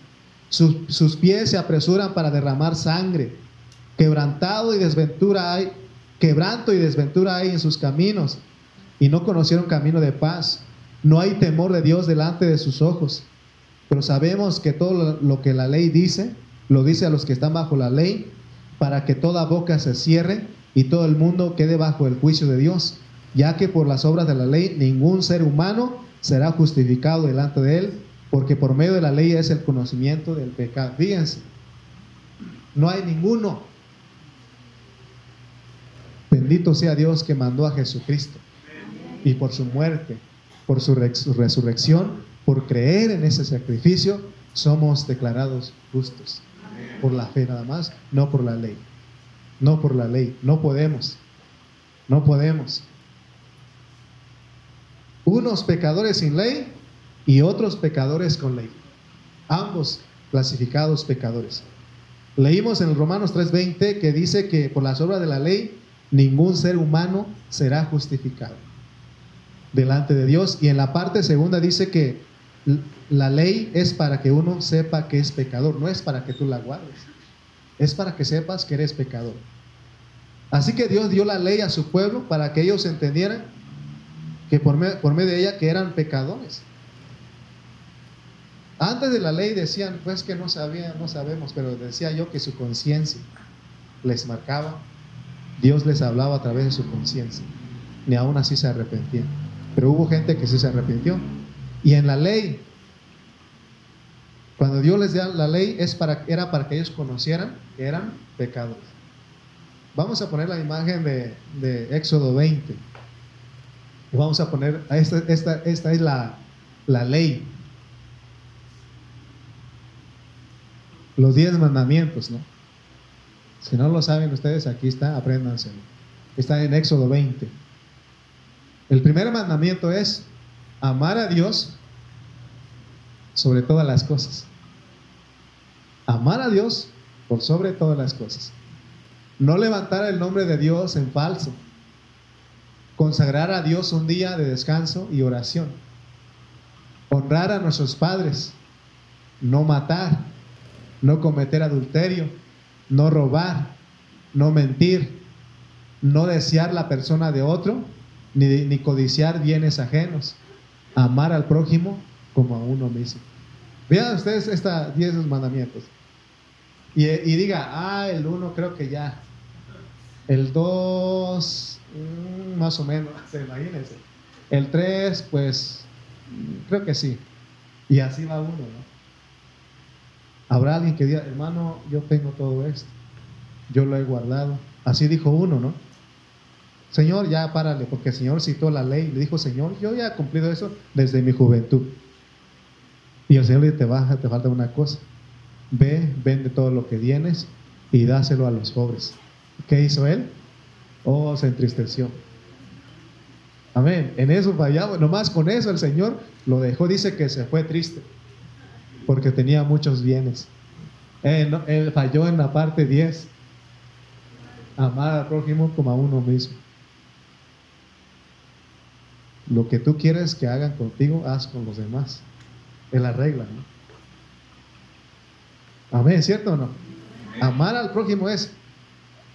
sus, pies se apresuran para derramar sangre, quebrantado y desventura hay, quebranto y desventura hay en sus caminos, y no conocieron camino de paz. No hay temor de Dios delante de sus ojos. Pero sabemos que todo lo que la ley dice, lo dice a los que están bajo la ley, para que toda boca se cierre y todo el mundo quede bajo el juicio de Dios, ya que por las obras de la ley ningún ser humano será justificado delante de él, porque por medio de la ley es el conocimiento del pecado. Fíjense, no hay ninguno. Bendito sea Dios que mandó a Jesucristo y por su muerte, por su resurrección, por creer en ese sacrificio, somos declarados justos. Por la fe nada más, no por la ley. No por la ley. No podemos. No podemos. Unos pecadores sin ley y otros pecadores con ley. Ambos clasificados pecadores. Leímos en Romanos 3:20 que dice que por las obras de la ley ningún ser humano será justificado delante de Dios. Y en la parte segunda dice que la ley es para que uno sepa que es pecador, no es para que tú la guardes, es para que sepas que eres pecador. Así que Dios dio la ley a su pueblo para que ellos entendieran que por medio, de ella que eran pecadores. Antes de la ley decían, pues que no sabían, no sabemos, pero decía yo que su conciencia les marcaba, Dios les hablaba a través de su conciencia, ni aún así se arrepentían. Pero hubo gente que sí se arrepintió. Y en la ley, cuando Dios les da la ley, es para, era para que ellos conocieran que eran pecadores. Vamos a poner la imagen de, Éxodo 20. Y vamos a poner, esta, esta, esta es la, la ley. Los diez mandamientos, ¿no? Si no lo saben ustedes, aquí está, apréndanselo. Está en Éxodo 20. El primer mandamiento es amar a Dios sobre todas las cosas. Amar a Dios por sobre todas las cosas. No levantar el nombre de Dios en falso. Consagrar a Dios un día de descanso y oración. Honrar a nuestros padres. No matar. No cometer adulterio. No robar. No mentir. No desear la persona de otro ni, codiciar bienes ajenos, amar al prójimo como a uno mismo. Vean ustedes estos diez mandamientos. Y, diga, ah, el uno creo que ya. El dos, mm, más o menos, *laughs* imagínense. El tres, pues, creo que sí. Y así va uno, ¿no? Habrá alguien que diga, hermano, yo tengo todo esto. Yo lo he guardado. Así dijo uno, ¿no? Señor, ya párale, porque el Señor citó la ley. Le dijo, Señor, yo ya he cumplido eso desde mi juventud. Y el Señor le dice, te, baja, te falta una cosa. Ve, vende todo lo que tienes y dáselo a los pobres. ¿Qué hizo él? Oh, se entristeció. Amén. En eso fallamos. Nomás con eso el Señor lo dejó. Dice que se fue triste porque tenía muchos bienes. Él, falló en la parte 10. Amar al prójimo como a uno mismo. Lo que tú quieres que hagan contigo, haz con los demás. Es la regla, ¿no? Amén, ¿cierto o no? Amar al prójimo es.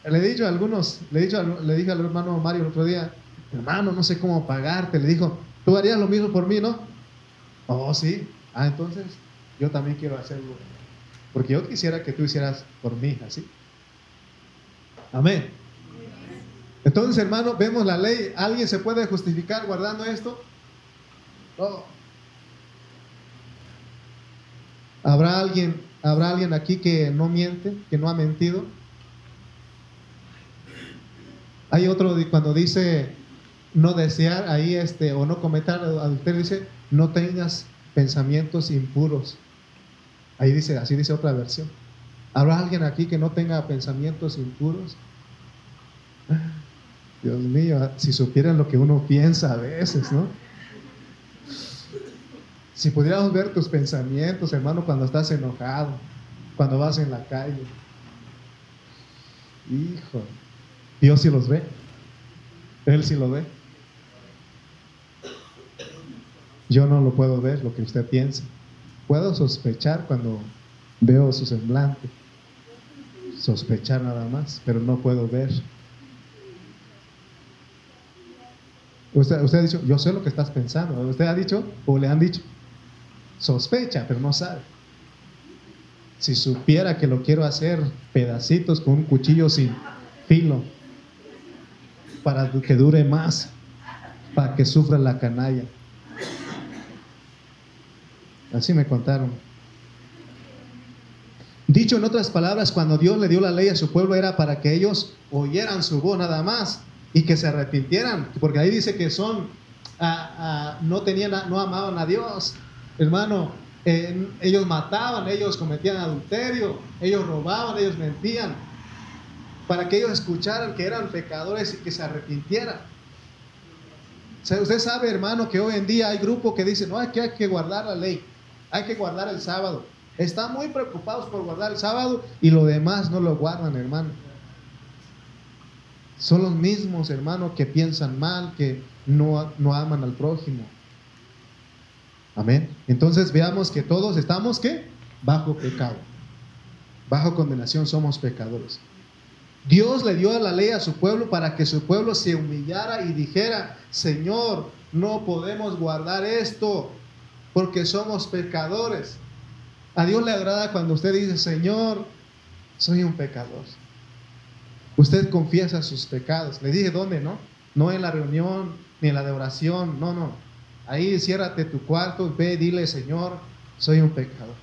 Le he dicho a algunos, le, he dicho, le dije al hermano Mario el otro día, hermano, no sé cómo pagarte. Le dijo, tú harías lo mismo por mí, ¿no? Oh, sí. Ah, entonces yo también quiero hacerlo. Porque yo quisiera que tú hicieras por mí, así. Amén. Entonces, hermano, vemos la ley. ¿Alguien se puede justificar guardando esto? ¿Habrá alguien, ¿Habrá alguien aquí que no miente, que no ha mentido? Hay otro cuando dice no desear ahí este o no cometer adulterio dice no tengas pensamientos impuros. Ahí dice, así dice otra versión. ¿Habrá alguien aquí que no tenga pensamientos impuros? *laughs* Dios mío, si supieran lo que uno piensa a veces, ¿no? Si pudiéramos ver tus pensamientos, hermano, cuando estás enojado, cuando vas en la calle. Hijo, Dios sí los ve. Él sí lo ve. Yo no lo puedo ver, lo que usted piensa. Puedo sospechar cuando veo su semblante. Sospechar nada más, pero no puedo ver. Usted, ha dicho, yo sé lo que estás pensando. Usted ha dicho o le han dicho, sospecha, pero no sabe. Si supiera que lo quiero hacer pedacitos con un cuchillo sin filo, para que dure más, para que sufra la canalla. Así me contaron. Dicho en otras palabras, cuando Dios le dio la ley a su pueblo era para que ellos oyeran su voz nada más y que se arrepintieran, porque ahí dice que son, ah, ah, no tenían, no amaban a Dios, hermano, ellos mataban, ellos cometían adulterio, ellos robaban, ellos mentían, para que ellos escucharan que eran pecadores y que se arrepintieran. Usted sabe, hermano, que hoy en día hay grupos que dicen, no, hay que, hay que guardar la ley, hay que guardar el sábado. Están muy preocupados por guardar el sábado y lo demás no lo guardan, hermano. Son los mismos, hermano, que piensan mal, que no, no aman al prójimo. Amén. Entonces veamos que todos estamos, ¿qué? Bajo pecado. Bajo condenación somos pecadores. Dios le dio la ley a su pueblo para que su pueblo se humillara y dijera, Señor, no podemos guardar esto porque somos pecadores. A Dios le agrada cuando usted dice, Señor, soy un pecador. Usted confiesa sus pecados. Le dije dónde, ¿no? No en la reunión ni en la de oración, no, no. Ahí ciérrate tu cuarto, ve, dile, Señor, soy un pecador.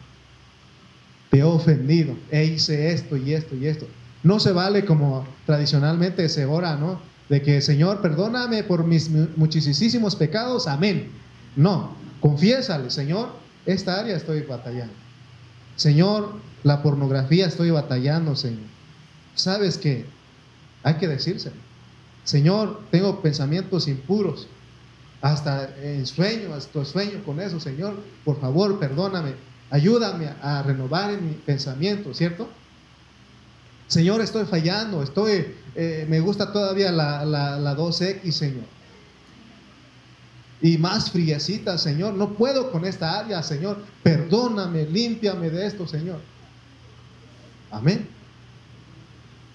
Te he ofendido, e hice esto y esto y esto. No se vale como tradicionalmente se ora, ¿no? De que, Señor, perdóname por mis muchísimos pecados, amén. No, confiésale, Señor, esta área estoy batallando. Señor, la pornografía estoy batallando, Señor. ¿Sabes qué? Hay que decírselo. Señor, tengo pensamientos impuros. Hasta en sueño, hasta sueño con eso, Señor. Por favor, perdóname. Ayúdame a renovar mi pensamiento, ¿cierto? Señor, estoy fallando, estoy, eh, me gusta todavía la, la 2X, Señor. Y más friecita, Señor, no puedo con esta área, Señor. Perdóname, límpiame de esto, Señor. Amén.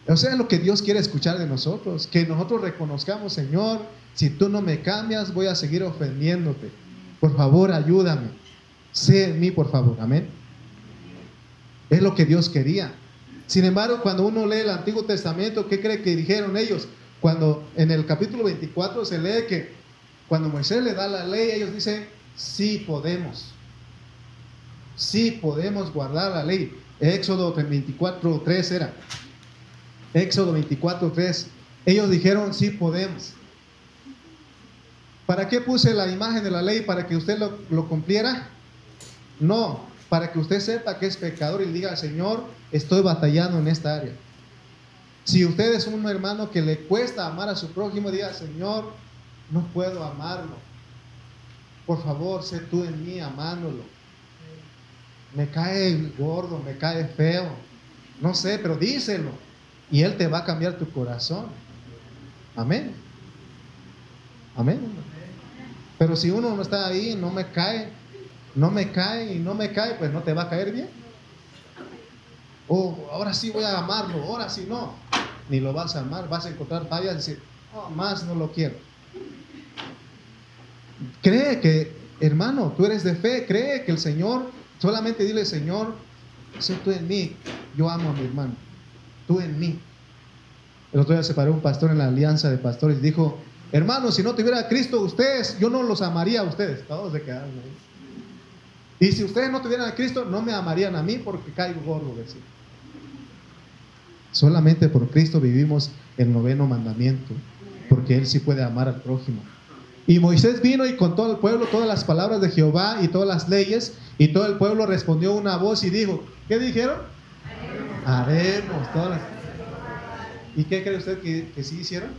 O sea, lo que Dios quiere escuchar de nosotros, que nosotros reconozcamos, Señor, si tú no me cambias, voy a seguir ofendiéndote. Por favor, ayúdame. Sé en mí, por favor. Amén. Es lo que Dios quería. Sin embargo, cuando uno lee el Antiguo Testamento, ¿qué cree que dijeron ellos? Cuando en el capítulo 24 se lee que cuando Moisés le da la ley, ellos dicen, sí podemos. Sí podemos guardar la ley. Éxodo 24, 3 era. Éxodo 24, 3. Ellos dijeron, sí podemos. ¿Para qué puse la imagen de la ley? ¿Para que usted lo, lo cumpliera? No, para que usted sepa que es pecador y diga, Señor, estoy batallando en esta área. Si usted es un hermano que le cuesta amar a su prójimo, diga, Señor, no puedo amarlo. Por favor, sé tú en mí amándolo. Me cae gordo, me cae feo. No sé, pero díselo. Y Él te va a cambiar tu corazón. Amén. Amén. Pero si uno no está ahí, no me cae, no me cae y no me cae, pues no te va a caer bien. O ahora sí voy a amarlo, ahora sí no. Ni lo vas a amar, vas a encontrar fallas y decir, oh, más no lo quiero. Cree que, hermano, tú eres de fe, cree que el Señor, solamente dile, Señor, sé tú en mí, yo amo a mi hermano, tú en mí. El otro día se paró un pastor en la alianza de pastores y dijo, hermano, si no tuviera Cristo ustedes, yo no los amaría a ustedes. Todos se quedaron ahí. Y si ustedes no tuvieran a Cristo, no me amarían a mí porque caigo gordo. Decir. Solamente por Cristo vivimos el noveno mandamiento, porque Él sí puede amar al prójimo. Y Moisés vino y contó al pueblo todas las palabras de Jehová y todas las leyes, y todo el pueblo respondió una voz y dijo, ¿qué dijeron? Haremos todas ¿Y qué cree usted que, que sí hicieron?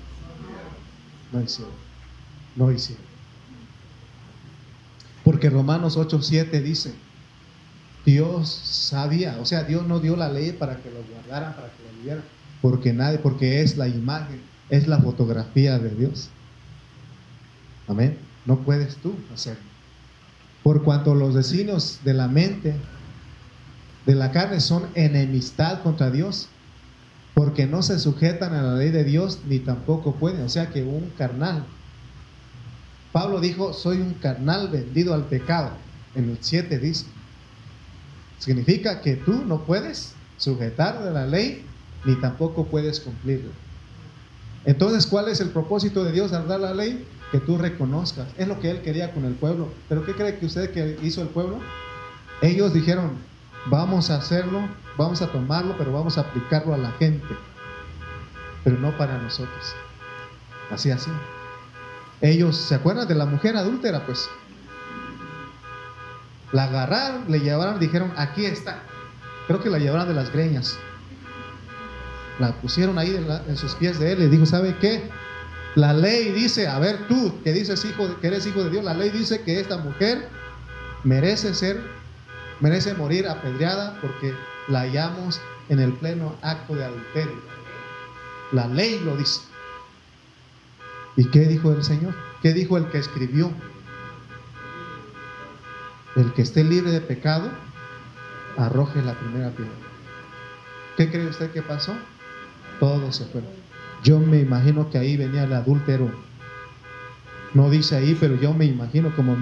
No hicieron. No hicieron. Porque Romanos 8:7 dice, Dios sabía, o sea, Dios no dio la ley para que lo guardaran, para que lo vivieran, porque nadie, porque es la imagen, es la fotografía de Dios. Amén. No puedes tú hacerlo. Por cuanto los designios de la mente, de la carne, son enemistad contra Dios, porque no se sujetan a la ley de Dios ni tampoco pueden. O sea que un carnal. Pablo dijo, soy un carnal vendido al pecado. En el 7 dice. Significa que tú no puedes sujetar de la ley ni tampoco puedes cumplirla. Entonces, ¿cuál es el propósito de Dios dar la ley? Que tú reconozcas. Es lo que Él quería con el pueblo. Pero ¿qué cree que usted que hizo el pueblo? Ellos dijeron, vamos a hacerlo, vamos a tomarlo, pero vamos a aplicarlo a la gente. Pero no para nosotros. Así, así. Ellos, ¿se acuerdan de la mujer adúltera? Pues la agarraron, le llevaron, dijeron, aquí está. Creo que la llevaron de las greñas. La pusieron ahí en, sus pies de él y dijo, ¿sabe qué? La ley dice, a ver tú, que dices hijo, que eres hijo de Dios, la ley dice que esta mujer merece ser, merece morir apedreada porque la hallamos en el pleno acto de adulterio. La ley lo dice. ¿Y qué dijo el Señor? ¿Qué dijo el que escribió? El que esté libre de pecado, arroje la primera piedra. ¿Qué cree usted que pasó? Todos se fueron. Yo me imagino que ahí venía el adúltero. No dice ahí, pero yo me imagino como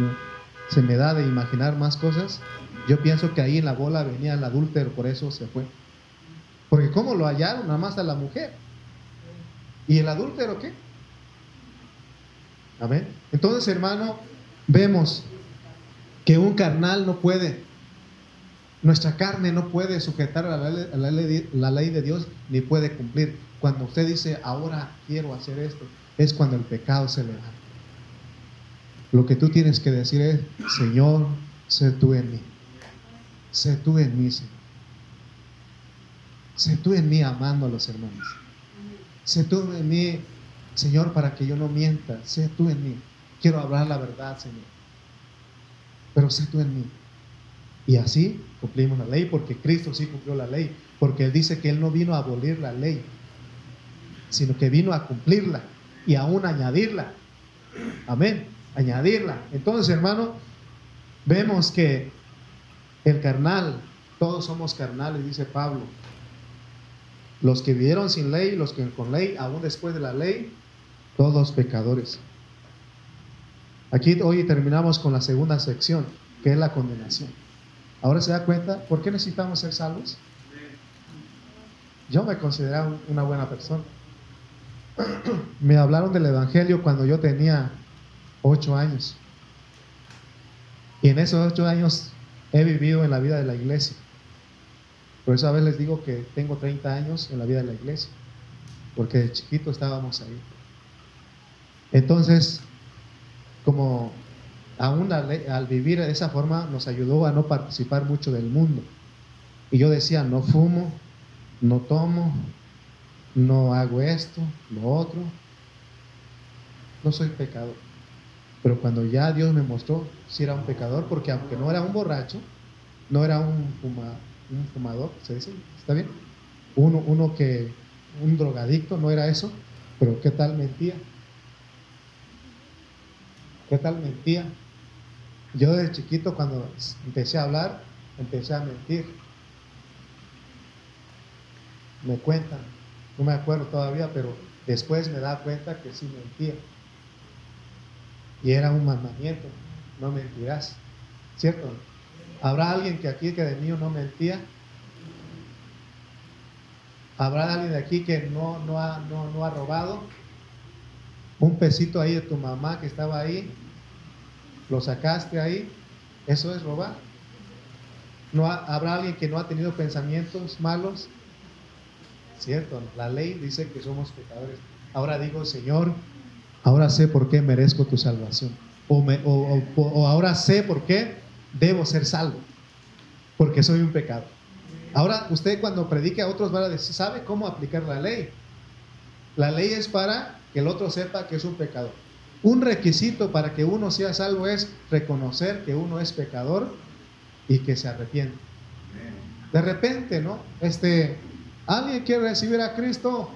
se me da de imaginar más cosas. Yo pienso que ahí en la bola venía el adúltero, por eso se fue. Porque ¿cómo lo hallaron? Nada más a la mujer. ¿Y el adúltero qué? Amén. Entonces, hermano, vemos que un carnal no puede nuestra carne no puede sujetar a la ley, de Dios ni puede cumplir. Cuando usted dice, ahora quiero hacer esto, es cuando el pecado se levanta. Lo que tú tienes que decir es, Señor, sé tú en mí. Sé tú en mí, Señor. Sé tú en mí amando a los hermanos. Sé tú en mí, Señor, para que yo no mienta. Sé tú en mí. Quiero hablar la verdad, Señor. Pero sé tú en mí. Y así cumplimos la ley porque Cristo sí cumplió la ley, porque Él dice que Él no vino a abolir la ley, sino que vino a cumplirla y aún añadirla. Amén, añadirla. Entonces, hermano, vemos que el carnal, todos somos carnales, dice Pablo. Los que vivieron sin ley, los que con ley, aún después de la ley, todos pecadores. Aquí hoy terminamos con la segunda sección, que es la condenación. Ahora se da cuenta, ¿por qué necesitamos ser salvos? Yo me consideraba una buena persona. *clears throat* me hablaron del Evangelio cuando yo tenía ocho años. Y en esos ocho años he vivido en la vida de la iglesia. Por eso a veces les digo que tengo 30 años en la vida de la iglesia. Porque de chiquito estábamos ahí. Entonces, como aún al, vivir de esa forma nos ayudó a no participar mucho del mundo. Y yo decía, no fumo, no tomo, no hago esto, lo otro. No soy pecador. Pero cuando ya Dios me mostró si era un pecador, porque aunque no era un borracho, no era un, un fumador, ¿se dice? ¿Está bien? Uno, uno que, un drogadicto, no era eso, pero ¿qué tal mentía? ¿Qué tal mentía? Yo desde chiquito cuando empecé a hablar, empecé a mentir. Me cuentan, no me acuerdo todavía, pero después me da cuenta que sí mentía. Y era un mandamiento, no mentirás. ¿Cierto? ¿Habrá alguien que aquí que de niño no mentía? ¿Habrá alguien de aquí que no, no, ha, no, no ha robado? Un pesito ahí de tu mamá que estaba ahí, lo sacaste ahí, eso es robar. ¿No ¿Habrá alguien que no ha tenido pensamientos malos? Cierto, la ley dice que somos pecadores. Ahora digo, Señor, ahora sé por qué merezco tu salvación. O, o, ahora sé por qué debo ser salvo. Porque soy un pecado. Ahora usted cuando predique a otros va a decir, ¿sabe cómo aplicar la ley? La ley es para que el otro sepa que es un pecador. Un requisito para que uno sea salvo es reconocer que uno es pecador y que se arrepiente. De repente, ¿no? Este, alguien quiere recibir a Cristo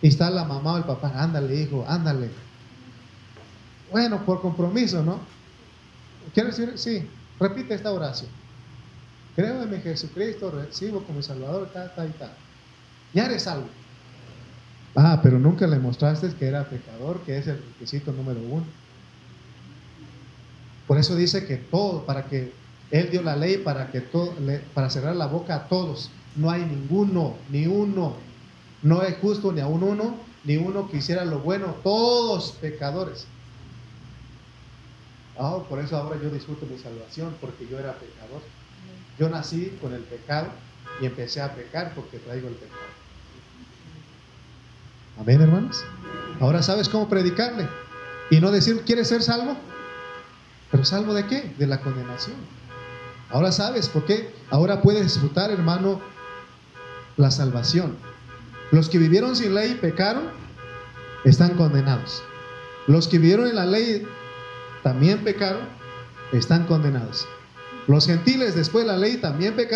y está la mamá o el papá, ándale hijo, ándale. Bueno, por compromiso, ¿no? ¿Quieres decir? Sí, repite esta oración. Creo en mi Jesucristo, recibo como Salvador, ta, ta y ta. Ya eres salvo. Ah, pero nunca le mostraste que era pecador, que es el requisito número uno. Por eso dice que todo, para que Él dio la ley para que todo, para cerrar la boca a todos. No hay ninguno, ni uno. No es justo ni a un uno, ni uno que hiciera lo bueno. Todos pecadores. Ah, por eso ahora yo disfruto mi salvación, porque yo era pecador. Yo nací con el pecado y empecé a pecar porque traigo el pecado. Amén, hermanos. Ahora sabes cómo predicarle y no decir, ¿quieres ser salvo? ¿Pero salvo de qué? De la condenación. Ahora sabes por qué. Ahora puedes disfrutar, hermano, la salvación. Los que vivieron sin ley pecaron, están condenados. Los que vivieron en la ley también pecaron, están condenados. Los gentiles después de la ley también pecaron